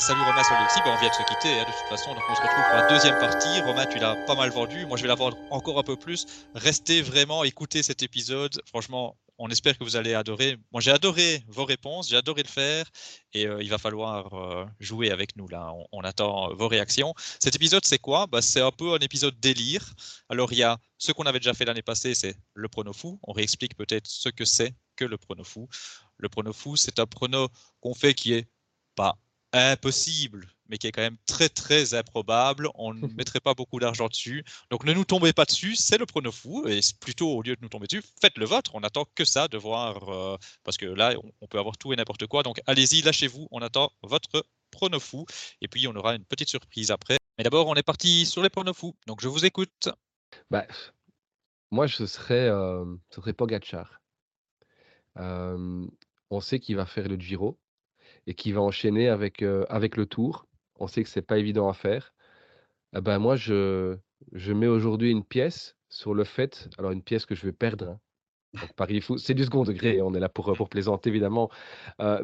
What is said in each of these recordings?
salut Romain, salut Alexis. Ben, on vient de se quitter hein, de toute façon, on se retrouve pour la deuxième partie. Romain, tu l'as pas mal vendu. Moi, je vais la vendre encore un peu plus. Restez vraiment, écoutez cet épisode. Franchement, on espère que vous allez adorer. Moi, j'ai adoré vos réponses, j'ai adoré le faire, et euh, il va falloir euh, jouer avec nous là. On, attend vos réactions. Cet épisode, c'est quoi? Bah, C'est un peu un épisode délire. Alors, il y a ce qu'on avait déjà fait l'année passée, c'est le prono fou. On réexplique peut-être ce que c'est que le prono fou. Le prono fou, c'est un prono qu'on fait qui est pas impossible, mais qui est quand même très très improbable. On ne mettrait pas beaucoup d'argent dessus. Donc ne nous tombez pas dessus, c'est le prono fou. Et plutôt, au lieu de nous tomber dessus, faites le vôtre. On attend que ça de voir, euh, parce que là, on, peut avoir tout et n'importe quoi. Donc allez-y, lâchez-vous, on attend votre prono fou. Et puis on aura une petite surprise après. Mais d'abord, on est parti sur les pronos fous. Donc je vous écoute. Bah, moi, ce serait, euh, ce serait Pogachar. Euh, on sait qu'il va faire le Giro et qui va enchaîner avec, avec le tour. On sait que c'est pas évident à faire. Ben moi, je, je mets aujourd'hui une pièce sur le fait, alors une pièce que je vais perdre. Hein. Fou, c'est du second degré, on est là pour, pour plaisanter évidemment.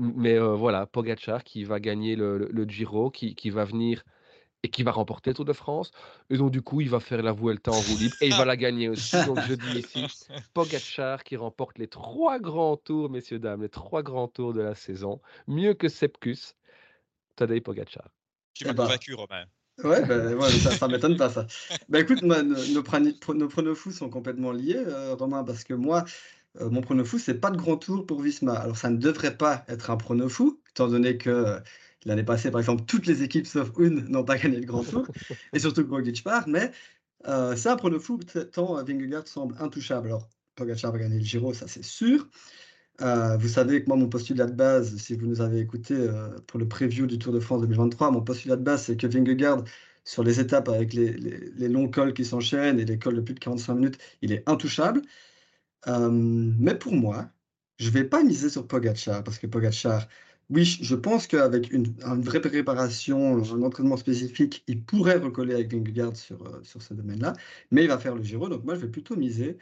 mais voilà, Pogachar qui va gagner le, le, Giro, qui, qui va venir et qui va remporter le Tour de France. Et donc, du coup, il va faire la Vuelta en roue libre et il va la gagner aussi. Donc, je dis ici, Pogachar qui remporte les trois grands tours, messieurs, dames, les trois grands tours de la saison. Mieux que Sepkus, Tadej Pogachar. Tu m'as eh ben, convaincu, Romain. Ouais, ben, ça, ne m'étonne pas ça. Ben, écoute, nos, nos, pronos fous sont complètement liés, euh, Romain, parce que moi, euh, mon prono fou, c'est pas de grand tour pour Visma. Alors ça ne devrait pas être un prono fou, étant donné que L'année passée, par exemple, toutes les équipes sauf une n'ont pas gagné le Grand Tour, et surtout que Roglic part, mais euh, c'est un prono fou tant Vingegaard semble intouchable. Alors, Pogacar va gagner le Giro, ça c'est sûr. Euh, vous savez que moi, mon postulat de base, si vous nous avez écouté euh, pour le preview du Tour de France 2023, mon postulat de base, c'est que Vingegaard, sur les étapes avec les, les, longs cols qui s'enchaînent et les cols de plus de 45 minutes, il est intouchable. mais pour moi, je ne vais pas miser sur Pogacar, parce que Pogacar, oui, je pense qu'avec une, vraie préparation, un entraînement spécifique, il pourrait recoller avec Vingegaard sur, euh, sur ce domaine-là, mais il va faire le Giro, donc moi je vais plutôt miser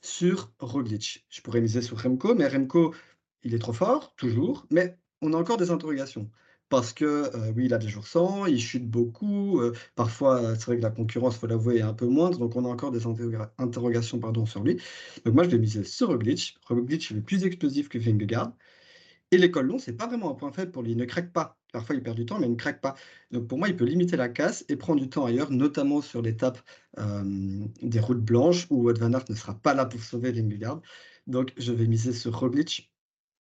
sur Roglic. Je pourrais miser sur Remco, mais Remco, il est trop fort, toujours, mais on a encore des interrogations. Parce que euh, oui, il a des jours sans, il chute beaucoup, euh, parfois c'est vrai que la concurrence, faut l'avouer, est un peu moindre, donc on a encore des interrogations pardon, sur lui. Donc moi je vais miser sur Roglic. Roglic il est plus explosif que Vingegaard. Et l'école long, c'est pas vraiment un point faible pour lui. Il ne craque pas. Parfois, il perd du temps, mais il ne craque pas. Donc, pour moi, il peut limiter la casse et prendre du temps ailleurs, notamment sur l'étape des routes blanches où Wout van Aert ne sera pas là pour sauver Vingegaard. Donc, je vais miser sur Roglic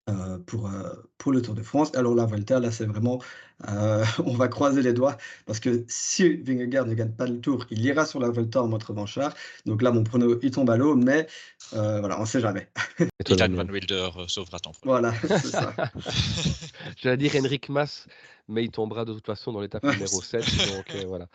euh, pour, euh, pour le Tour de France. Alors la Volta, là, c'est vraiment, euh, on va croiser les doigts, parce que si Vingegaard ne gagne pas le Tour, il ira sur la Volta en mode revanchard. Donc là, mon prono, il tombe à l'eau, mais voilà, on ne sait jamais. Ethan Van Wilder sauvera ton prono. Voilà, c'est ça. J'allais dire Henrik Mas, mais il tombera de toute façon dans l'étape numéro 7, donc voilà.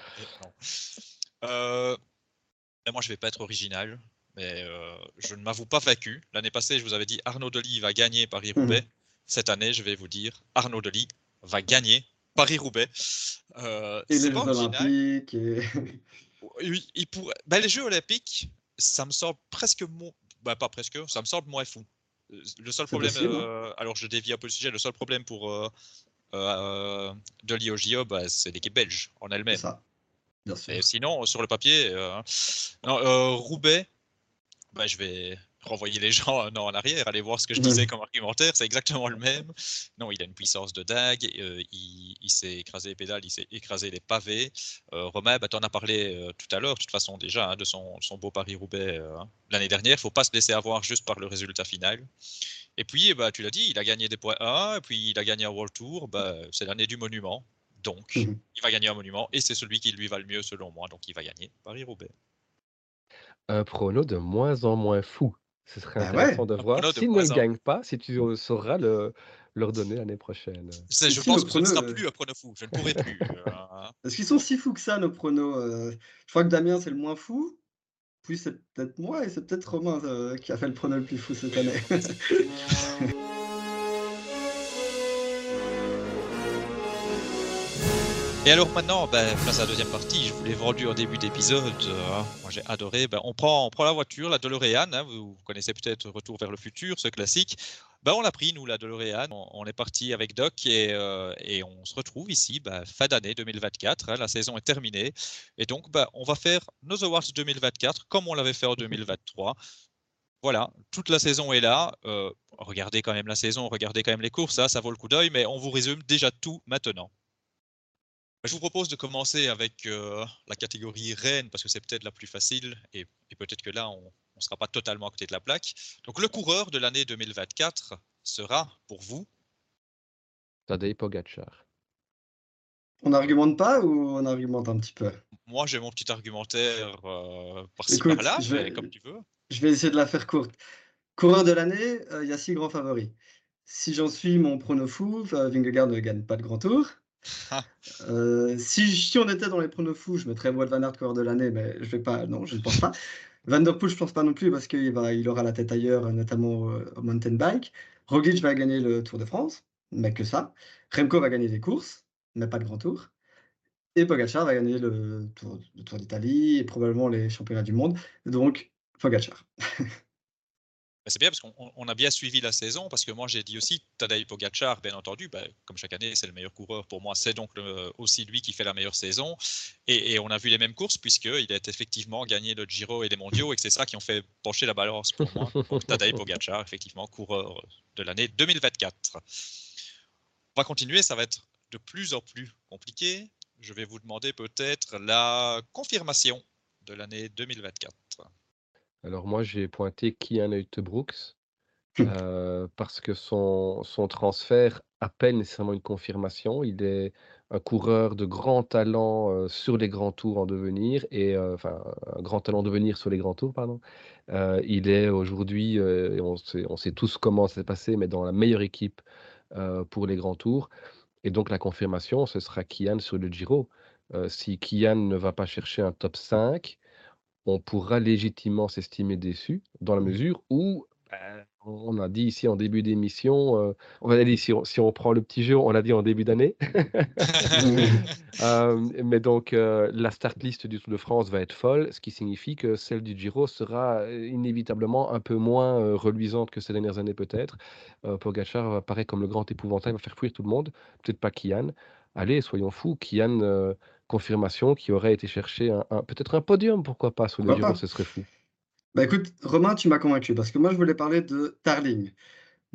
moi, je vais pas être original mais euh, je ne m'avoue pas vaincu. L'année passée, je vous avais dit Arnaud Delis va gagner Paris-Roubaix. Mhm. Cette année, je vais vous dire Arnaud Delis va gagner Paris-Roubaix. Euh, et les Jeux Olympiques. Oui, il pourrait... Ben, les Jeux Olympiques, ça me semble presque moins. Ben, pas presque, ça me semble moins fou. Le seul problème, hein. euh, alors je dévie un peu le sujet, le seul problème pour euh, euh Delis au JO, ben, c'est l'équipe belge en elle-même. sinon, sur le papier, non, Roubaix, bah, je vais renvoyer les gens un an en arrière, aller voir ce que je disais comme argumentaire, c'est exactement le même. Non, il a une puissance de dague, euh, il, s'est écrasé les pédales, il s'est écrasé les pavés. Euh, Romain, bah, tu en as parlé euh, tout à l'heure, de toute façon déjà, hein, de son, beau Paris-Roubaix hein, l'année dernière. Il ne faut pas se laisser avoir juste par le résultat final. Et puis, bah, tu l'as dit, il a gagné des points 1, et puis il a gagné un World Tour, bah, c'est l'année du monument. Donc, mhm. il va gagner un monument, et c'est celui qui lui va le mieux selon moi, donc il va gagner Paris-Roubaix un prono de moins en moins fou. Ce serait bah intéressant de voir s'il ne gagne pas, si tu sauras le, leur donner l'année prochaine. je pense que ce ne sera plus un prono fou. Je ne pourrai plus. Euh, hein. Est-ce qu'ils sont si fous que ça, nos pronos euh? Je crois que Damien, c'est le moins fou. Puis c'est peut-être moi et c'est peut-être Romain euh, qui a fait le prono le plus fou cette année. Et alors maintenant, ben, place à la deuxième partie, je vous l'ai vendu en début d'épisode, euh, moi j'ai adoré, ben, on, prend, on prend la voiture, la DeLorean, hein, vous connaissez peut-être Retour vers le futur, ce classique, Bah, on l'a pris, nous, la DeLorean. On, est parti avec Doc et, euh, on se retrouve ici bah, fin d'année 2024. Hein, la saison est terminée. Et donc, bah, on va faire nos Awards 2024 comme on l'avait fait en 2023. Voilà, toute la saison est là. Euh, regardez quand même la saison, regardez quand même les courses, ça, ça vaut le coup d'œil, mais on vous résume déjà tout maintenant. Je vous propose de commencer avec euh, la catégorie reine parce que c'est peut-être la plus facile et, peut-être que là, on ne sera pas totalement à côté de la plaque. Donc, le coureur de l'année 2024 sera pour vous? Tadej Pogacar. On n'argumente pas ou on argumente un petit peu? Moi, j'ai mon petit argumentaire euh, par-ci par-là, comme tu veux. Je vais essayer de la faire courte. Coureur de l'année, euh, il y a six grands favoris. Si j'en suis mon prono fou, Vingegaard ne gagne pas de grand tour. Ah. Euh, si, on était dans les pronos fous, je mettrais Wout van Aert coureur de l'année, mais je vais pas, non, je ne pense pas. Van Der Poel, je pense pas non plus parce qu'il aura la tête ailleurs, notamment au mountain bike. Roglic va gagner le Tour de France, mais que ça. Remco va gagner des courses, mais pas de grand tour. Et Pogacar va gagner le Tour, le tour d'Italie et probablement les championnats du monde. Donc, Pogacar. c'est bien parce qu'on a bien suivi la saison, parce que moi j'ai dit aussi Tadej Pogacar, bien entendu, ben, comme chaque année c'est le meilleur coureur pour moi, c'est donc aussi lui qui fait la meilleure saison. Et, on a vu les mêmes courses puisqu'il a effectivement gagné le Giro et les mondiaux et que c'est ça qui ont fait pencher la balance pour moi. Tadej Pogacar, effectivement, coureur de l'année 2024. On va continuer, ça va être de plus en plus compliqué. Je vais vous demander peut-être la confirmation de l'année 2024. Alors moi, j'ai pointé Kian Brooks euh, parce que son, son transfert appelle nécessairement une confirmation. Il est un coureur de grand talent euh, sur les grands tours en devenir, et euh, enfin un grand talent de devenir sur les grands tours, pardon. il est aujourd'hui, on sait, on sait tous comment ça s'est passé, mais dans la meilleure équipe pour les grands tours. Et donc la confirmation, ce sera Kian sur le Giro. si Kian ne va pas chercher un top 5, on pourra légitimement s'estimer déçu dans la mmh. mesure où ben, on a dit ici en début d'émission, euh, on si on, si on, prend le petit jeu, on l'a dit en début d'année. Euh, mais donc euh, la start list du Tour de France va être folle, ce qui signifie que celle du Giro sera inévitablement un peu moins reluisante que ces dernières années peut-être. Pogacar apparaît comme le grand épouvantail, va faire fuir tout le monde, peut-être pas Kian. Allez, soyons fous, Kian confirmation qui aurait été chercher un, peut-être un podium, pourquoi pas, sur le Giro, ce serait fou. Bah écoute, Romain, tu m'as convaincu parce que moi je voulais parler de Tarling.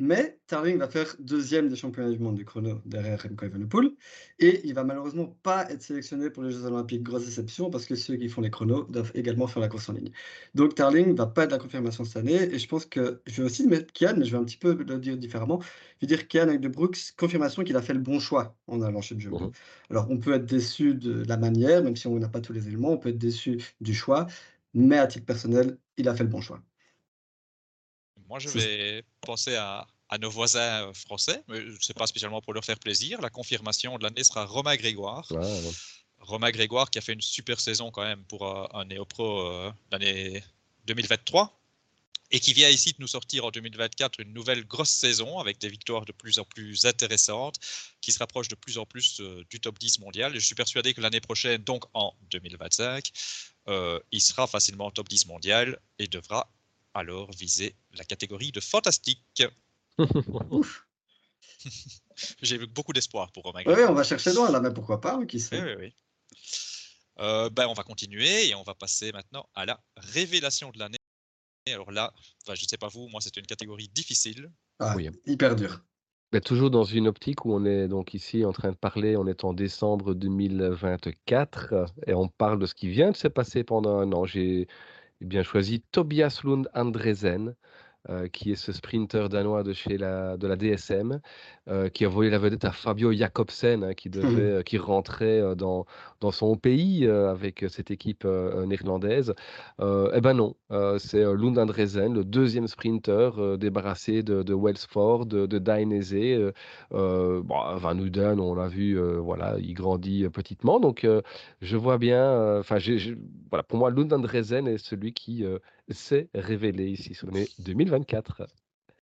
Mais Tarling va faire deuxième des championnats du monde du chrono derrière Remco Evenepoel. Et il va malheureusement pas être sélectionné pour les Jeux Olympiques. Grosse déception parce que ceux qui font les chronos doivent également faire la course en ligne. Donc Tarling va pas être la confirmation cette année. Et je pense que je vais aussi mettre Kian, mais je vais un petit peu le dire différemment. Je vais dire Kian avec De Brooks, confirmation qu'il a fait le bon choix en allant chez le mmh Alors on peut être déçu de la manière, même si on n'a pas tous les éléments. On peut être déçu du choix. Mais à titre personnel, il a fait le bon choix. Moi, je vais penser à, nos voisins euh, français, mais ce n'est pas spécialement pour leur faire plaisir. La confirmation de l'année sera Romain Grégoire. Romain Grégoire qui a fait une super saison quand même pour euh, un néo-pro euh, l'année 2023 et qui vient ici de nous sortir en 2024 une nouvelle grosse saison avec des victoires de plus en plus intéressantes, qui se rapprochent de plus en plus du top 10 mondial. je suis persuadé que l'année prochaine, donc en 2025, il sera facilement top 10 mondial et devra alors viser la catégorie de fantastique. J'ai beaucoup d'espoir pour Romain. Oui, on va chercher loin là, mais pourquoi pas, qui sait. Oui, oui, oui. Euh, ben, on va continuer et on va passer maintenant à la révélation de l'année. Alors là, je ne sais pas vous, moi c'était une catégorie difficile. Ah, oui. Hyper dur. Mais toujours dans une optique où on est donc ici en train de parler, on est en décembre 2024 et on parle de ce qui vient de se passer pendant un an. J'ai bien choisi Tobias Lund Andresen, euh, qui est ce sprinter danois de chez la, de la DSM, euh, qui a volé la vedette à Fabio Jacobsen, hein, qui, devait, euh, qui rentrait dans, dans son pays avec cette équipe néerlandaise. eh ben non, c'est Lund Andresen, le deuxième sprinter débarrassé de, de Wellsford, de, de Dainese. bon, Van Uden, on l'a vu, voilà, il grandit petitement. Donc je vois bien, enfin, voilà, pour moi, Lund Andresen est celui qui s'est révélé ici sur l'année 2024.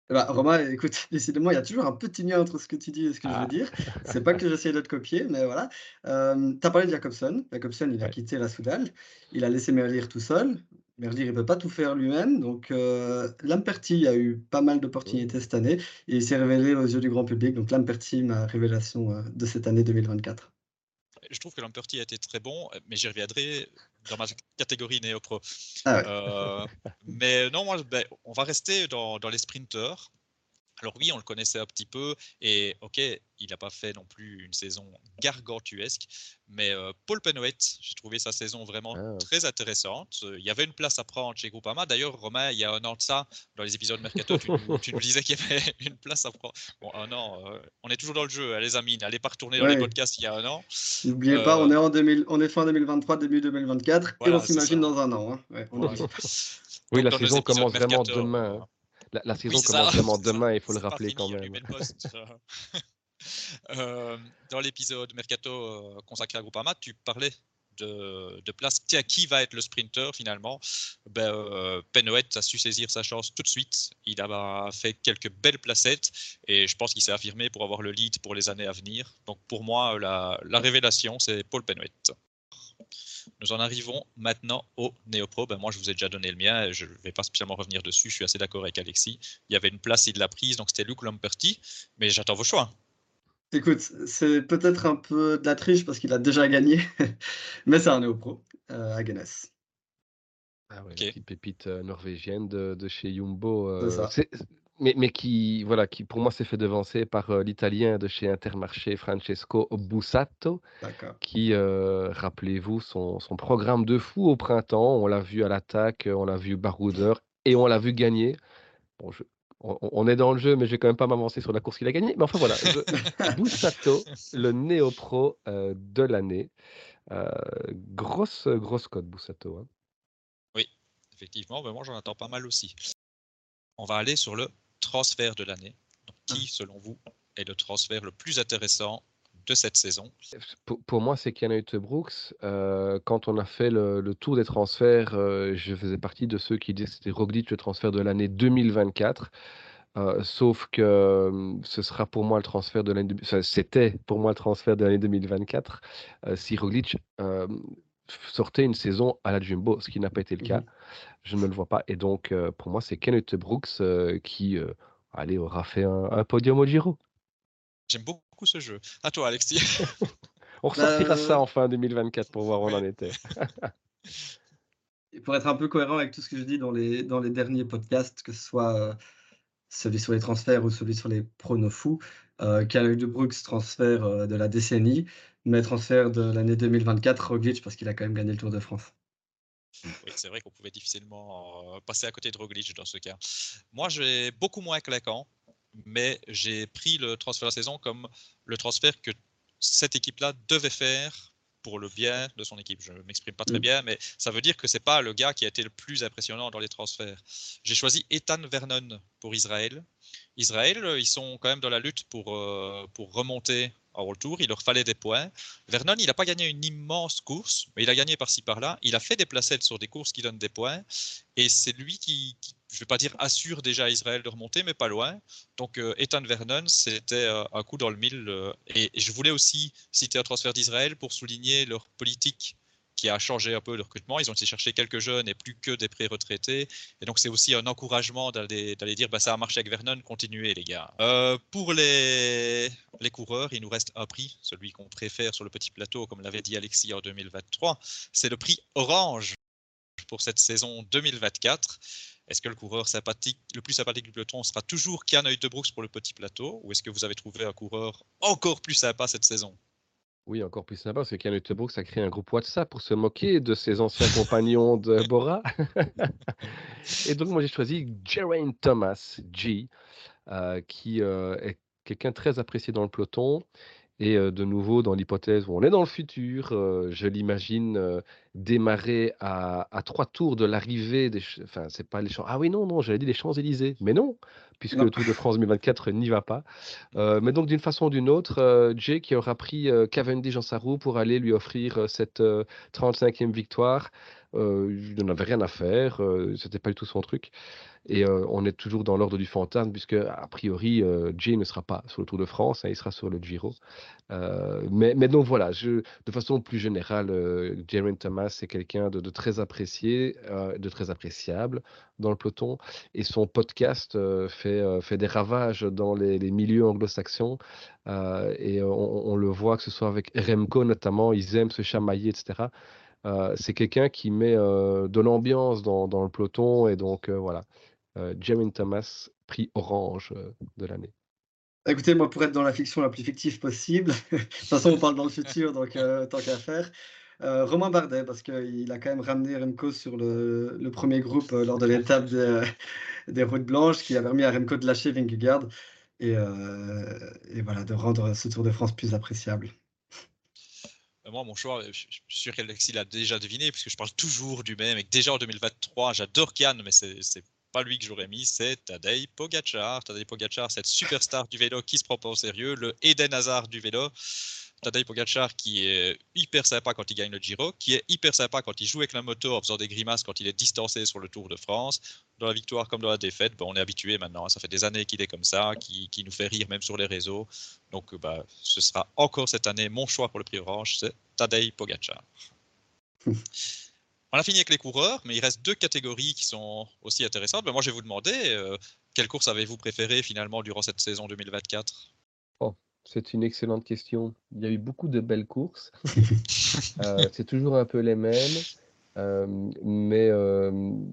Bah, Romain, écoute, décidément, il y a toujours un petit lien entre ce que tu dis et ce que je veux ah. dire. C'est pas que j'essaie de te copier, mais voilà. tu as parlé de Jacobson. Jacobson, il a quitté la Soudal. Il a laissé Merlier tout seul. Merlier, il peut pas tout faire lui-même, donc heu, Lamperti a eu pas mal d'opportunités cette année et il s'est révélé aux yeux du grand public, donc Lamperti, ma révélation, heu, de cette année 2024. Je trouve que Lamperti a été très bon, mais j'y reviendrai dans ma catégorie néo-pro. Ah ouais. Euh, mais non, moi, ben, on va rester dans, dans les sprinteurs. Alors oui, on le connaissait un petit peu, et ok, il n'a pas fait non plus une saison gargantuesque, mais euh, Paul Penouet, j'ai trouvé sa saison vraiment Ah. très intéressante. Euh, Il y avait une place à prendre chez Groupama. D'ailleurs, Romain, il y a un an de ça, dans les épisodes Mercato, tu, nous- tu nous disais qu'il y avait une place à prendre. Bon, un an, euh, on est toujours dans le jeu, hein, les amis. N'allez pas retourner dans les podcasts il y a un an. N'oubliez pas, on est en 2000 on est fin 2023, début 2024 Voilà, et on s'imagine dans un an, hein. Ouais, on est Voilà. bien. Oui, Donc, la saison commence vraiment demain. hein. La, la saison Oui, commence ça. vraiment demain, il faut le rappeler quand même. Euh, dans l'épisode Mercato euh, consacré à Groupama, tu parlais de, de place. Tiens, qui va être le sprinter finalement? Ben, euh, Penouet a su saisir sa chance tout de suite. Il a fait quelques belles placettes et je pense qu'il s'est affirmé pour avoir le lead pour les années à venir. Donc pour moi, la, la révélation, c'est Paul Penouet. Nous en arrivons maintenant au Néopro. Ben moi, je vous ai déjà donné le mien. Je ne vais pas spécialement revenir dessus. Je suis assez d'accord avec Alexis. Il y avait une place, il l'a prise, donc c'était Luc Lamperti. Mais j'attends vos choix. Écoute, c'est peut-être un peu de la triche parce qu'il a déjà gagné, mais c'est un néo-pro, heu, Hagenes. Ah ouais, petite pépite euh, norvégienne de, de chez Jumbo. C'est euh, c'est- mais, mais qui, voilà, qui pour moi s'est fait devancer par euh, l'Italien de chez Intermarché, Francesco Bussato, qui, euh, rappelez-vous, son, son programme de fou au printemps, on l'a vu à l'attaque, on l'a vu baroudeur et on l'a vu gagner. Bon, je- on, on est dans le jeu, mais je vais quand même pas m'avancer sur la course qu'il a gagnée. Mais enfin voilà, je- Bussato, le néo-pro euh, de l'année. Euh, grosse, grosse cote, Bussato. hein. Effectivement, ben moi j'en attends pas mal aussi. On va aller sur le transfert de l'année. Qui, selon vous, est le transfert le plus intéressant de cette saison? Pour, pour moi, c'est Kenneth Brooks. Euh, quand on a fait le, le tour des transferts, euh, je faisais partie de ceux qui disaient que c'était Roglic le transfert de l'année 2024. Euh, sauf que ce sera pour moi le transfert de l'année. c'était pour moi le transfert de l'année 2024 euh, si Roglic sortait une saison à la Jumbo, ce qui n'a pas été le cas. Mmh Je ne le vois pas. Et donc, euh, pour moi, c'est Kenneth Brooks euh, qui euh, allez, aura fait un, un podium au Giro. J'aime beaucoup ce jeu. À toi, Alexis. On ressortira Bah, ça en fin 2024 pour voir où on en était. Et pour être un peu cohérent avec tout ce que je dis dans les dans les derniers podcasts, que ce soit, celui sur les transferts ou celui sur les pronos fous, de Brooks, transfert, de la décennie, mais transfert de l'année 2024, Roglic parce qu'il a quand même gagné le Tour de France. Oui, c'est vrai qu'on pouvait difficilement euh, passer à côté de Roglic dans ce cas. Moi, j'ai beaucoup moins claquant, mais j'ai pris le transfert de la saison comme le transfert que cette équipe-là devait faire pour le bien de son équipe. Je ne m'exprime pas très Mm. bien, mais ça veut dire que c'est pas le gars qui a été le plus impressionnant dans les transferts. J'ai choisi Ethan Vernon pour Israël. Israël, euh, ils sont quand même dans la lutte pour, euh, pour remonter à World Tour. Il leur fallait des points. Vernon, il n'a pas gagné une immense course, mais il a gagné par-ci par-là. Il a fait des placettes sur des courses qui donnent des points. Et c'est lui qui, je ne vais pas dire assure déjà Israël de remonter, mais pas loin. Donc euh, Ethan Vernon, c'était euh, un coup dans le mille. euh, et je voulais aussi citer un transfert d'Israël pour souligner leur politique qui a changé un peu le recrutement. Ils ont été chercher quelques jeunes et plus que des pré-retraités. Et donc c'est aussi un encouragement d'aller dire bah, ça a marché avec Vernon, continuez les gars. Euh, pour les, les coureurs, il nous reste un prix, celui qu'on préfère sur le petit plateau, comme l'avait dit Alexis en 2023. C'est le prix Orange pour cette saison 2024. Est-ce que le coureur sympathique, le plus sympathique du peloton sera toujours Kian Brooks pour le petit plateau? Ou est-ce que vous avez trouvé un coureur encore plus sympa cette saison? Oui, encore plus sympa, parce que Kenneth Brooks a créé un groupe WhatsApp pour se moquer de ses anciens compagnons de Bora. Et donc, moi, j'ai choisi Geraint Thomas, G, euh, qui euh, est quelqu'un très apprécié dans le peloton. Et euh, de nouveau, dans l'hypothèse où on est dans le futur, euh, je l'imagine euh, démarrer à, à trois tours de l'arrivée des. Enfin, c'est pas les Champs. Ah oui, non, non, j'avais dit les Champs-Élysées. Mais non, puisque Non. le Tour de France 2024 n'y va pas. Mais donc, d'une façon ou d'une autre, Jay qui aura pris Cavendish dans sa roue pour aller lui offrir cette euh, 35e victoire. Il n'en avait rien à faire, c'était pas du tout son truc. Et on est toujours dans l'ordre du fantasme, puisque a priori, Jay ne sera pas sur le Tour de France, hein, il sera sur le Giro. mais, donc voilà, je, de façon plus générale, Jaren Thomas c'est quelqu'un de, très apprécié, de très appréciable dans le peloton. Et son podcast fait, fait des ravages dans les, milieux anglo-saxons. et on, on, le voit, que ce soit avec Remco notamment, ils aiment se chamailler, etc. c'est quelqu'un qui met de l'ambiance dans, le peloton. Et donc voilà. Euh, Jamin Thomas, prix orange euh, de l'année. Écoutez, moi, pour être dans la fiction la plus fictive possible, de toute façon, on parle dans le futur, donc euh, tant qu'à faire. Romain Bardet, parce qu'il a quand même ramené Remco sur le, premier groupe lors de l'étape des, routes blanches, qui a permis à Remco de lâcher Vingegaard et, et, voilà, de rendre ce Tour de France plus appréciable. Moi, mon choix, je suis sûr qu'Alexis l'a déjà deviné, puisque je parle toujours du même, et que déjà en 2023, j'adore Cannes, mais c'est pas lui que j'aurais mis, c'est Tadej Pogacar. Tadej Pogacar, cette superstar du vélo qui se prend pas au sérieux, le Eden Hazard du vélo. Tadej Pogacar qui est hyper sympa quand il gagne le Giro, qui est hyper sympa quand il joue avec la moto en faisant des grimaces quand il est distancé sur le Tour de France. Dans la victoire comme dans la défaite, on est habitué maintenant. Ça fait des années qu'il est comme ça, qui, nous fait rire même sur les réseaux. Donc bah, ce sera encore cette année mon choix pour le prix orange, c'est Tadej Pogacar. On a fini avec les coureurs, mais il reste deux catégories qui sont aussi intéressantes. Ben, moi, je vais vous demander, euh, quelle course avez-vous préférée finalement durant cette saison 2024 oh, C'est une excellente question. Il y a eu beaucoup de belles courses. Euh, c'est toujours un peu les mêmes. Euh, mais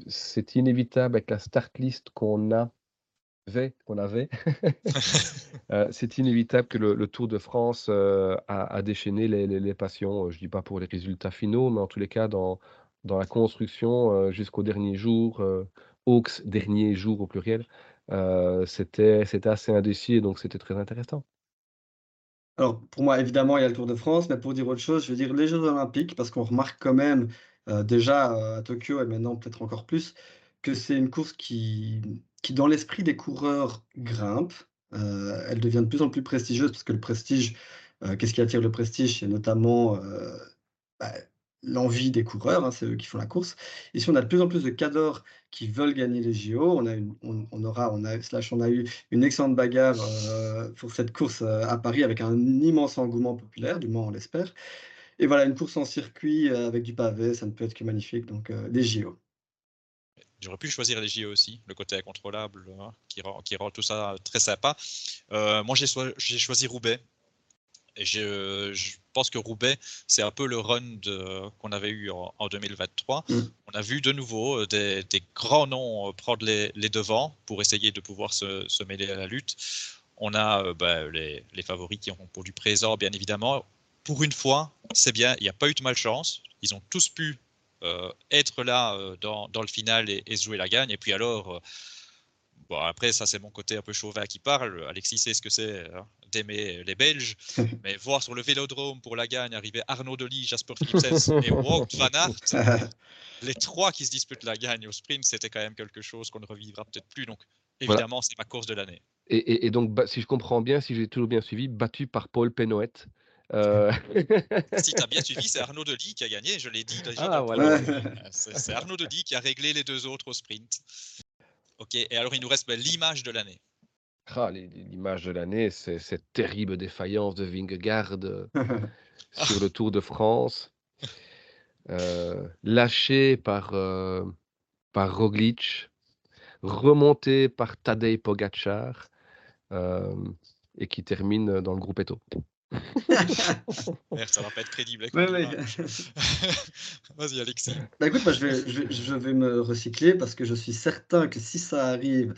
c'est inévitable avec la start list qu'on a qu'on avait, c'est inévitable que le, Tour de France a, déchaîné les, les, passions. Je dis pas pour les résultats finaux, mais en tous les cas dans, dans la construction jusqu'au dernier jour, Hawks, dernier jour au pluriel, c'était assez indécis donc c'était très intéressant. Alors, pour moi, évidemment, il y a le Tour de France, mais pour dire autre chose, je veux dire les Jeux Olympiques, parce qu'on remarque quand même, déjà à Tokyo et maintenant peut-être encore plus, que c'est une course qui, qui dans l'esprit des coureurs, grimpe. elle devient de plus en plus prestigieuse, parce que le prestige, qu'est-ce qui attire le prestige? C'est notamment bah, l'envie des coureurs, hein, c'est eux qui font la course. Ici, on a de plus en plus de cadors qui veulent gagner les JO. On a, on, aura, on a, slash, on a eu une excellente bagarre euh, pour cette course euh, à Paris avec un immense engouement populaire, du moins on l'espère. Et voilà, une course en circuit euh, avec du pavé, ça ne peut être que magnifique. Donc, des JO. J'aurais pu choisir les JO aussi, le côté incontrôlable hein, qui, rend, qui rend tout ça très sympa. moi, j'ai choisi Roubaix et je, pense que Roubaix, c'est un peu le run qu'on avait eu en, 2023. Mm. On a vu de nouveau euh, des, grands noms euh, prendre les, devants pour essayer de pouvoir se, mêler à la lutte. On a euh, bah, les, favoris qui ont pour du présent, bien évidemment. Pour une fois, c'est bien, il n'y a pas eu de malchance. Ils ont tous pu être là dans, le final et, se jouer la gagne. Et puis alors, bon, après, ça c'est mon côté un peu chauvin qui parle. Alexis sait ce que c'est hein d'aimer les Belges, mais voir sur le vélodrome pour la gagne arriver Arnaud Delis, Jasper Philipsen et Wout van Aert, les trois qui se disputent la gagne au sprint, c'était quand même quelque chose qu'on ne revivra peut-être plus. Donc évidemment, c'est ma course de l'année. Et, donc, si je comprends bien, si j'ai toujours bien suivi, battu par Paul Penouet. Euh... si tu as bien suivi, c'est Arnaud Delis qui a gagné, je l'ai dit déjà. Ah, voilà. C'est Arnaud Delis qui a réglé les deux autres au sprint. Ok, et alors il nous reste ben, l'image de l'année. Ah, l'image de l'année, c'est cette terrible défaillance de Vingegaard euh, sur le Tour de France, euh, lâché par, euh, par Roglic, remonté par Tadej Pogacar, et qui termine dans le groupe Eto. Merde, ça va pas être crédible. Vas-y, Alexis. Bah écoute, je, vais, je, vais, me recycler parce que je suis certain que si ça arrive,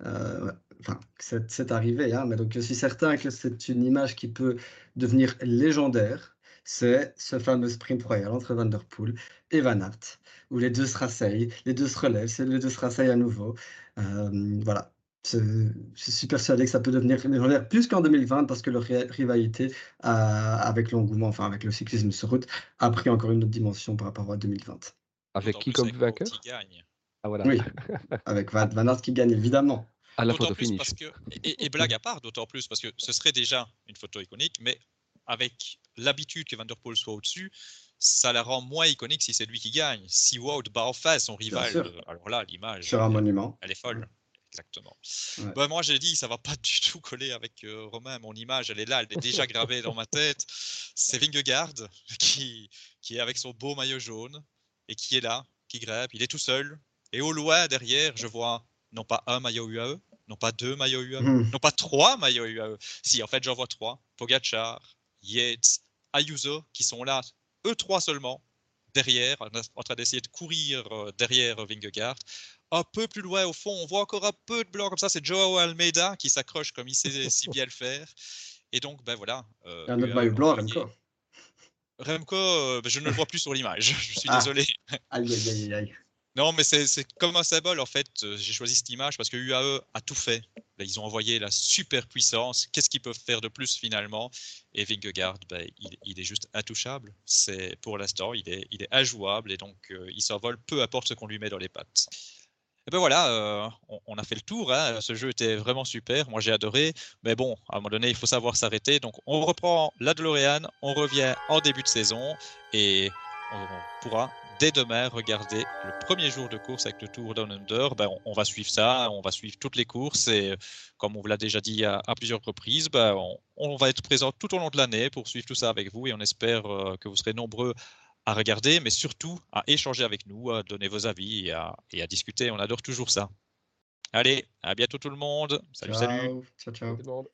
enfin, c'est arrivé, hein, mais donc je suis certain que c'est une image qui peut devenir légendaire. C'est ce fameux sprint royal entre Van Der Poel et Van Aert, où les deux se rasseyent, les deux se relèvent, les deux se rasseyent à nouveau. Euh, voilà. Je suis persuadé que ça peut devenir légendaire plus qu'en 2020 parce que leur rivalité avec l'engouement, enfin avec le cyclisme sur route, a pris encore une autre dimension par rapport à 2020. Avec qui comme vainqueur ah, voilà. Oui, avec Van, Van Aert qui gagne évidemment à la photo finish. Parce que, et, blague à part, d'autant plus parce que ce serait déjà une photo iconique, mais avec l'habitude que Van Der Poel soit au-dessus, ça la rend moins iconique si c'est lui qui gagne. Si Wout bat en face son rival, euh, alors là, l'image, Sur un elle, monument. elle est folle. Exactement. Ouais. Bah, moi, j'ai dit, ça va pas du tout coller avec euh, Romain. Mon image, elle est là, elle est déjà gravée dans ma tête. C'est Vingegaard qui, qui est avec son beau maillot jaune et qui est là, qui grimpe. Il est tout seul. Et au loin, derrière, je vois non pas un maillot UAE, non pas deux maillots UAE, Mhm. non pas trois maillots UAE. Si, en fait, j'en vois trois. Pogachar, Yates, Ayuso, qui sont là, eux trois seulement, derrière, en train d'essayer de courir euh, derrière Vingegaard. Un peu plus loin, au fond, on voit encore un peu de blanc comme ça. C'est Joao Almeida qui s'accroche comme il sait si bien le faire. Et donc, ben voilà. euh, un autre maillot blanc. Remco? Remco, euh, ben, je ne le vois plus sur l'image. Je suis Ah. désolé. Aïe, aïe, aïe, aïe. Non, mais c'est comme un symbole en fait. Euh, J'ai choisi cette image parce que UAE a tout fait. Ils ont envoyé la super puissance. Qu'est-ce qu'ils peuvent faire de plus finalement? Et Vingegaard, ben, il, est juste intouchable. C'est pour l'instant, il est, il est injouable et donc euh, il s'envole peu importe ce qu'on lui met dans les pattes. Et ben voilà, euh, on, a fait le tour. hein. Ce jeu était vraiment super. Moi, j'ai adoré. Mais bon, à un moment donné, il faut savoir s'arrêter. Donc, on reprend la DeLorean. On revient en début de saison et on pourra dès demain regarder le premier jour de course avec le Tour Down Under. Ben, on, on va suivre ça. On va suivre toutes les courses et comme on vous l'a déjà dit à, à plusieurs reprises, ben, on, on va être présent tout au long de l'année pour suivre tout ça avec vous et on espère euh, que vous serez nombreux à regarder, mais surtout à échanger avec nous, à donner vos avis et à, et à discuter. On adore toujours ça. Allez, à bientôt tout le monde. Salut, salut. Ciao, ciao, ciao. Tout le monde.